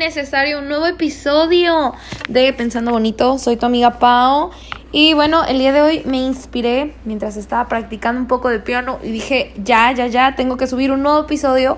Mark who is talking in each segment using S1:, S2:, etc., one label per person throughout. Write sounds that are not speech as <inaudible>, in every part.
S1: necesario un nuevo episodio de Pensando Bonito. Soy tu amiga Pao y bueno, el día de hoy me inspiré mientras estaba practicando un poco de piano y dije, ya, ya, ya, tengo que subir un nuevo episodio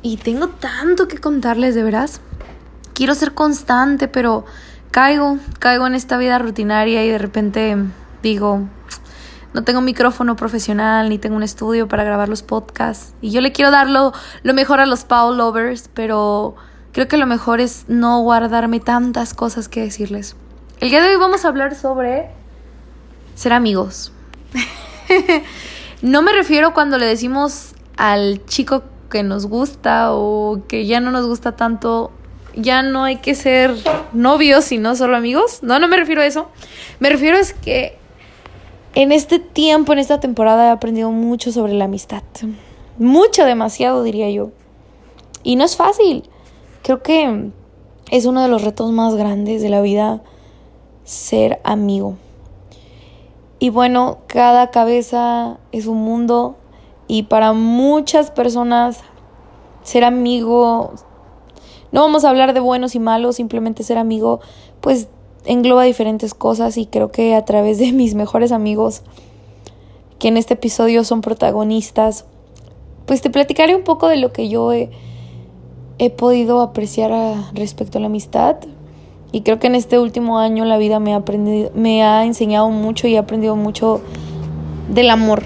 S1: y tengo tanto que contarles, de veras. Quiero ser constante, pero caigo, caigo en esta vida rutinaria y de repente digo, no tengo micrófono profesional ni tengo un estudio para grabar los podcasts. Y yo le quiero dar lo, mejor a los Paul Lovers, pero creo que lo mejor es no guardarme tantas cosas que decirles. El día de hoy vamos a hablar sobre ser amigos. <laughs> no me refiero cuando le decimos al chico que nos gusta o que ya no nos gusta tanto, ya no hay que ser novios, sino solo amigos. No, no me refiero a eso. Me refiero a es que en este tiempo, en esta temporada, he aprendido mucho sobre la amistad. Mucho, demasiado, diría yo. Y no es fácil. Creo que es uno de los retos más grandes de la vida ser amigo. Y bueno, cada cabeza es un mundo y para muchas personas ser amigo, no vamos a hablar de buenos y malos, simplemente ser amigo, pues engloba diferentes cosas y creo que a través de <laughs> mis mejores amigos, que en este episodio son protagonistas, pues te platicaré un poco de lo que yo he, podido apreciar respecto a la amistad. Y creo que en este último año la vida me ha, aprendido, me ha enseñado mucho y he aprendido mucho del amor.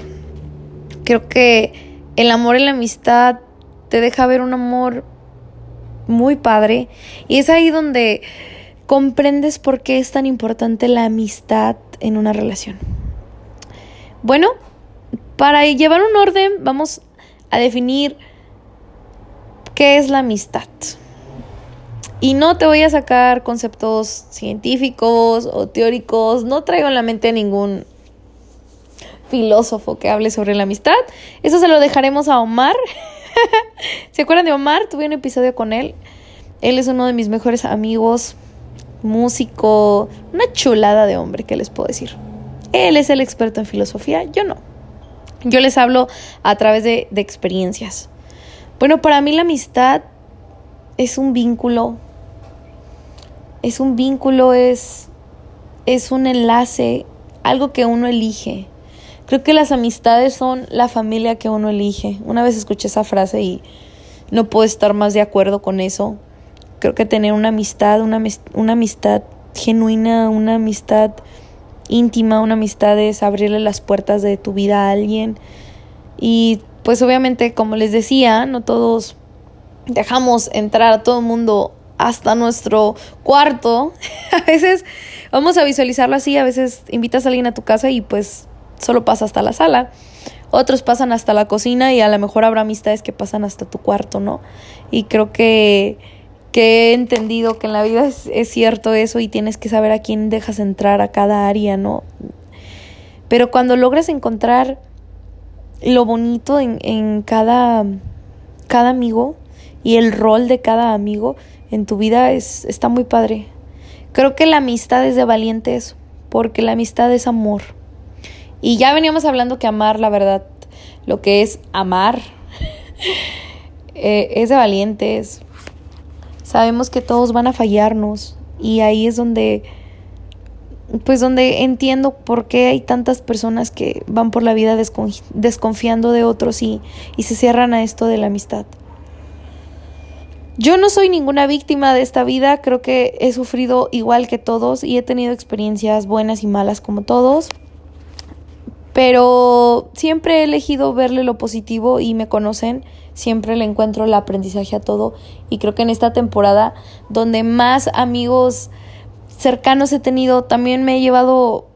S1: Creo que el amor en la amistad te deja ver un amor muy padre. Y es ahí donde comprendes por qué es tan importante la amistad en una relación. Bueno, para llevar un orden vamos a definir qué es la amistad. Y no te voy a sacar conceptos científicos o teóricos, no traigo en la mente a ningún filósofo que hable sobre la amistad. Eso se lo dejaremos a Omar. <laughs> ¿Se acuerdan de Omar? Tuve un episodio con él. Él es uno de mis mejores amigos músico, una chulada de hombre, ¿qué les puedo decir? Él es el experto en filosofía, yo no. Yo les hablo a través de, experiencias. Bueno, para mí la amistad es un vínculo, es un vínculo, es, es un enlace, algo que uno elige. Creo que las amistades son la familia que uno elige. Una vez escuché esa frase y no puedo estar más de acuerdo con eso. Creo que tener una amistad, una, una amistad genuina, una amistad íntima, una amistad es abrirle las puertas de tu vida a alguien. Y pues obviamente, como les decía, no todos dejamos entrar a todo el mundo hasta nuestro cuarto. <laughs> a veces vamos a visualizarlo así, a veces invitas a alguien a tu casa y pues solo pasa hasta la sala. Otros pasan hasta la cocina y a lo mejor habrá amistades que pasan hasta tu cuarto, ¿no? Y creo que que he entendido que en la vida es, cierto eso y tienes que saber a quién dejas entrar a cada área, ¿no? Pero cuando logras encontrar lo bonito en, en cada, cada amigo y el rol de cada amigo en tu vida es, está muy padre. Creo que la amistad es de valientes porque la amistad es amor. Y ya veníamos hablando que amar, la verdad, lo que es amar, <laughs> eh, es de valientes. Sabemos que todos van a fallarnos y ahí es donde pues donde entiendo por qué hay tantas personas que van por la vida desconfiando de otros y, y se cierran a esto de la amistad. Yo no soy ninguna víctima de esta vida, creo que he sufrido igual que todos y he tenido experiencias buenas y malas como todos, pero siempre he elegido verle lo positivo y me conocen siempre le encuentro el aprendizaje a todo y creo que en esta temporada donde más amigos cercanos he tenido, también me he llevado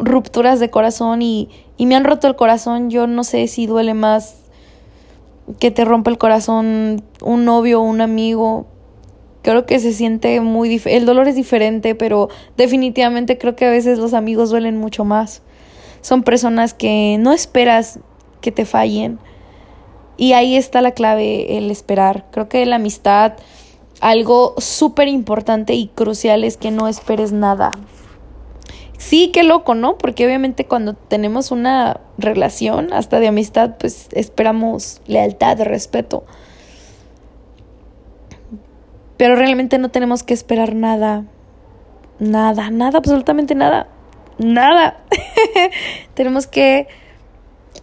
S1: rupturas de corazón y, y me han roto el corazón. Yo no sé si duele más que te rompa el corazón un novio o un amigo. Creo que se siente muy diferente. El dolor es diferente, pero definitivamente creo que a veces los amigos duelen mucho más. Son personas que no esperas que te fallen y ahí está la clave, el esperar. Creo que la amistad, algo súper importante y crucial es que no esperes nada. Sí, qué loco, ¿no? Porque obviamente cuando tenemos una relación, hasta de amistad, pues esperamos lealtad, respeto. Pero realmente no tenemos que esperar nada. Nada, nada, absolutamente nada. Nada. <laughs> tenemos que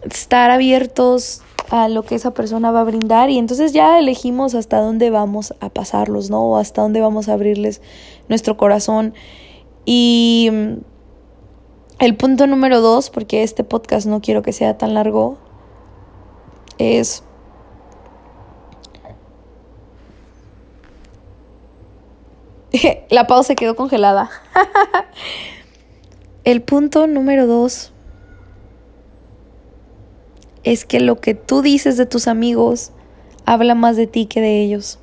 S1: estar abiertos a lo que esa persona va a brindar y entonces ya elegimos hasta dónde vamos a pasarlos, ¿no? O hasta dónde vamos a abrirles nuestro corazón. Y mm, el punto número dos, porque este podcast no quiero que sea tan largo, es <laughs> La pausa quedó congelada. <laughs> el punto número dos es que lo que tú dices de tus amigos habla más de ti que de ellos.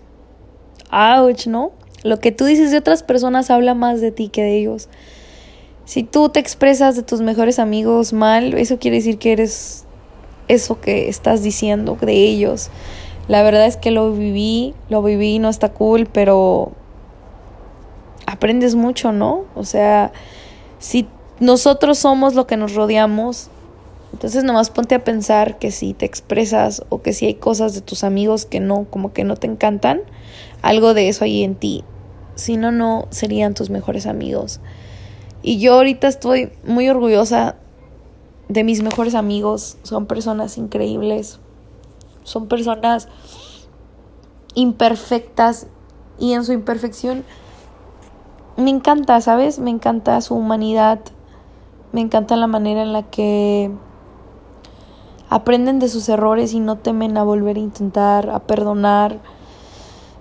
S1: Ouch, ¿no? Lo que tú dices de otras personas habla más de ti que de ellos. Si tú te expresas de tus mejores amigos mal, eso quiere decir que eres eso que estás diciendo de ellos. La verdad es que lo viví, lo viví, no está cool, pero aprendes mucho, ¿no? O sea, si nosotros somos lo que nos rodeamos, entonces nomás ponte a pensar que si te expresas o que si hay cosas de tus amigos que no, como que no te encantan, algo de eso hay en ti. Si no, no serían tus mejores amigos. Y yo ahorita estoy muy orgullosa de mis mejores amigos. Son personas increíbles. Son personas imperfectas y en su imperfección me encanta, ¿sabes? Me encanta su humanidad. Me encanta la manera en la que aprenden de sus errores y no temen a volver a intentar, a perdonar.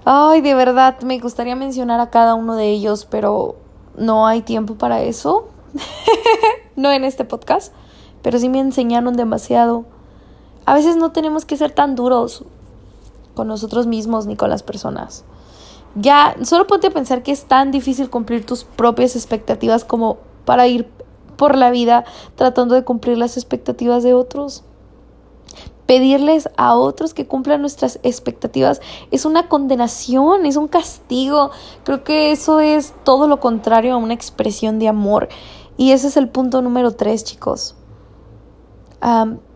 S1: Ay, de verdad, me gustaría mencionar a cada uno de ellos, pero no hay tiempo para eso. <laughs> no en este podcast, pero sí me enseñaron demasiado. A veces no tenemos que ser tan duros con nosotros mismos ni con las personas. Ya, solo ponte a pensar que es tan difícil cumplir tus propias expectativas como para ir por la vida tratando de cumplir las expectativas de otros pedirles a otros que cumplan nuestras expectativas es una condenación, es un castigo. Creo que eso es todo lo contrario a una expresión de amor. Y ese es el punto número tres, chicos.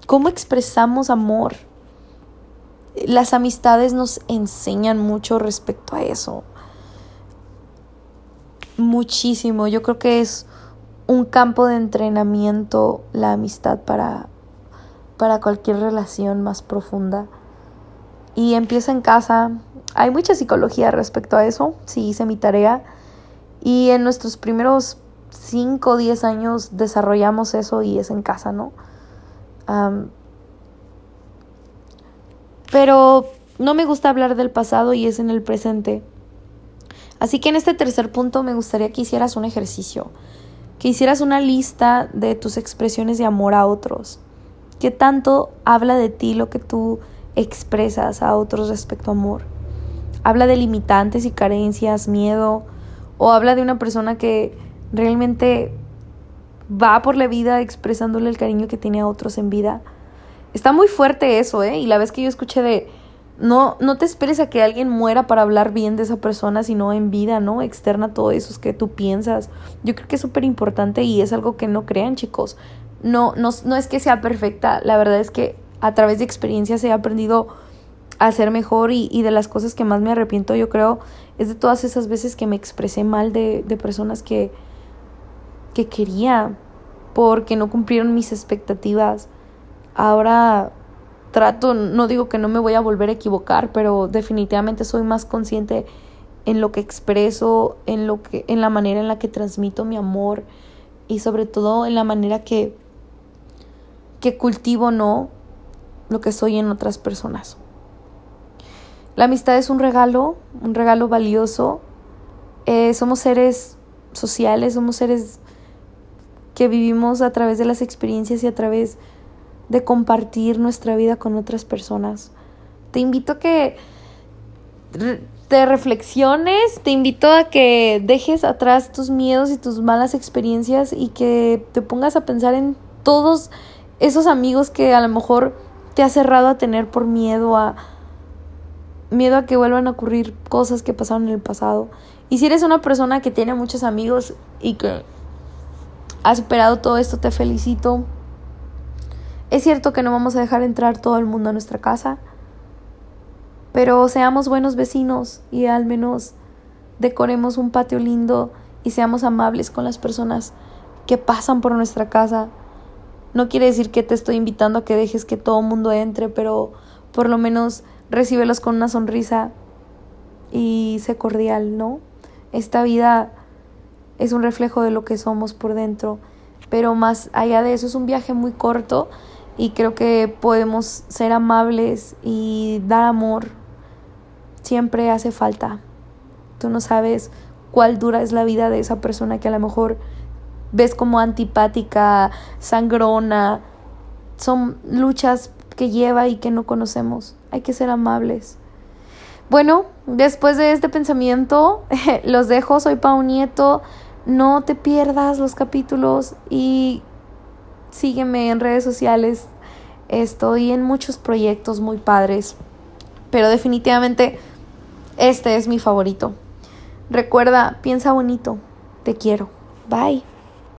S1: ¿Cómo expresamos amor? Las amistades nos enseñan mucho respecto a eso. Muchísimo. Yo creo que es un campo de entrenamiento la amistad para para cualquier relación más profunda. Y empieza en casa. Hay mucha psicología respecto a eso, sí hice mi tarea. Y en nuestros primeros 5 o 10 años desarrollamos eso y es en casa, ¿no? pero no me gusta hablar del pasado y es en el presente. Así que en este tercer punto me gustaría que hicieras un ejercicio, que hicieras una lista de tus expresiones de amor a otros. ¿Qué tanto habla de ti lo que tú expresas a otros respecto a amor? ¿Habla de limitantes y carencias, miedo? ¿O habla de una persona que realmente va por la vida expresándole el cariño que tiene a otros en vida? Está muy fuerte eso, ¿eh? Y la vez que yo escuché de... No, no te esperes a que alguien muera para hablar bien de esa persona, sino en vida, ¿no? Externa todo eso que tú piensas. Yo creo que es súper importante y es algo que no crean, chicos no, no, no es que sea perfecta, la verdad es que a través de experiencias he aprendido a ser mejor y, y, de las cosas que más me arrepiento, yo creo, es de todas esas veces que me expresé mal de, de personas que, que quería porque no cumplieron mis expectativas. Ahora trato, no digo que no me voy a volver a equivocar, pero definitivamente soy más consciente en lo que expreso, en lo que en la manera en la que transmito mi amor y sobre todo en la manera que que cultivo no lo que soy en otras personas. La amistad es un regalo, un regalo valioso. Eh, somos seres sociales, somos seres que vivimos a través de las experiencias y a través de compartir nuestra vida con otras personas. Te invito a que te reflexiones, te invito a que dejes atrás tus miedos y tus malas experiencias y que te pongas a pensar en todos esos amigos que a lo mejor te has cerrado a tener por miedo a miedo a que vuelvan a ocurrir cosas que pasaron en el pasado. Y si eres una persona que tiene muchos amigos y que has superado todo esto, te felicito. Es cierto que no vamos a dejar entrar todo el mundo a nuestra casa, pero seamos buenos vecinos y al menos decoremos un patio lindo y seamos amables con las personas que pasan por nuestra casa. No quiere decir que te estoy invitando a que dejes que todo mundo entre, pero por lo menos recíbelos con una sonrisa y sé cordial, ¿no? Esta vida es un reflejo de lo que somos por dentro, pero más allá de eso es un viaje muy corto y creo que podemos ser amables y dar amor. Siempre hace falta. Tú no sabes cuál dura es la vida de esa persona que a lo mejor ves como antipática, sangrona. Son luchas que lleva y que no conocemos. Hay que ser amables. Bueno, después de este pensamiento, <laughs> los dejo. Soy Pau Nieto. No te pierdas los capítulos y sígueme en redes sociales. Estoy en muchos proyectos muy padres, pero definitivamente este es mi favorito. Recuerda, piensa bonito. Te quiero. Bye.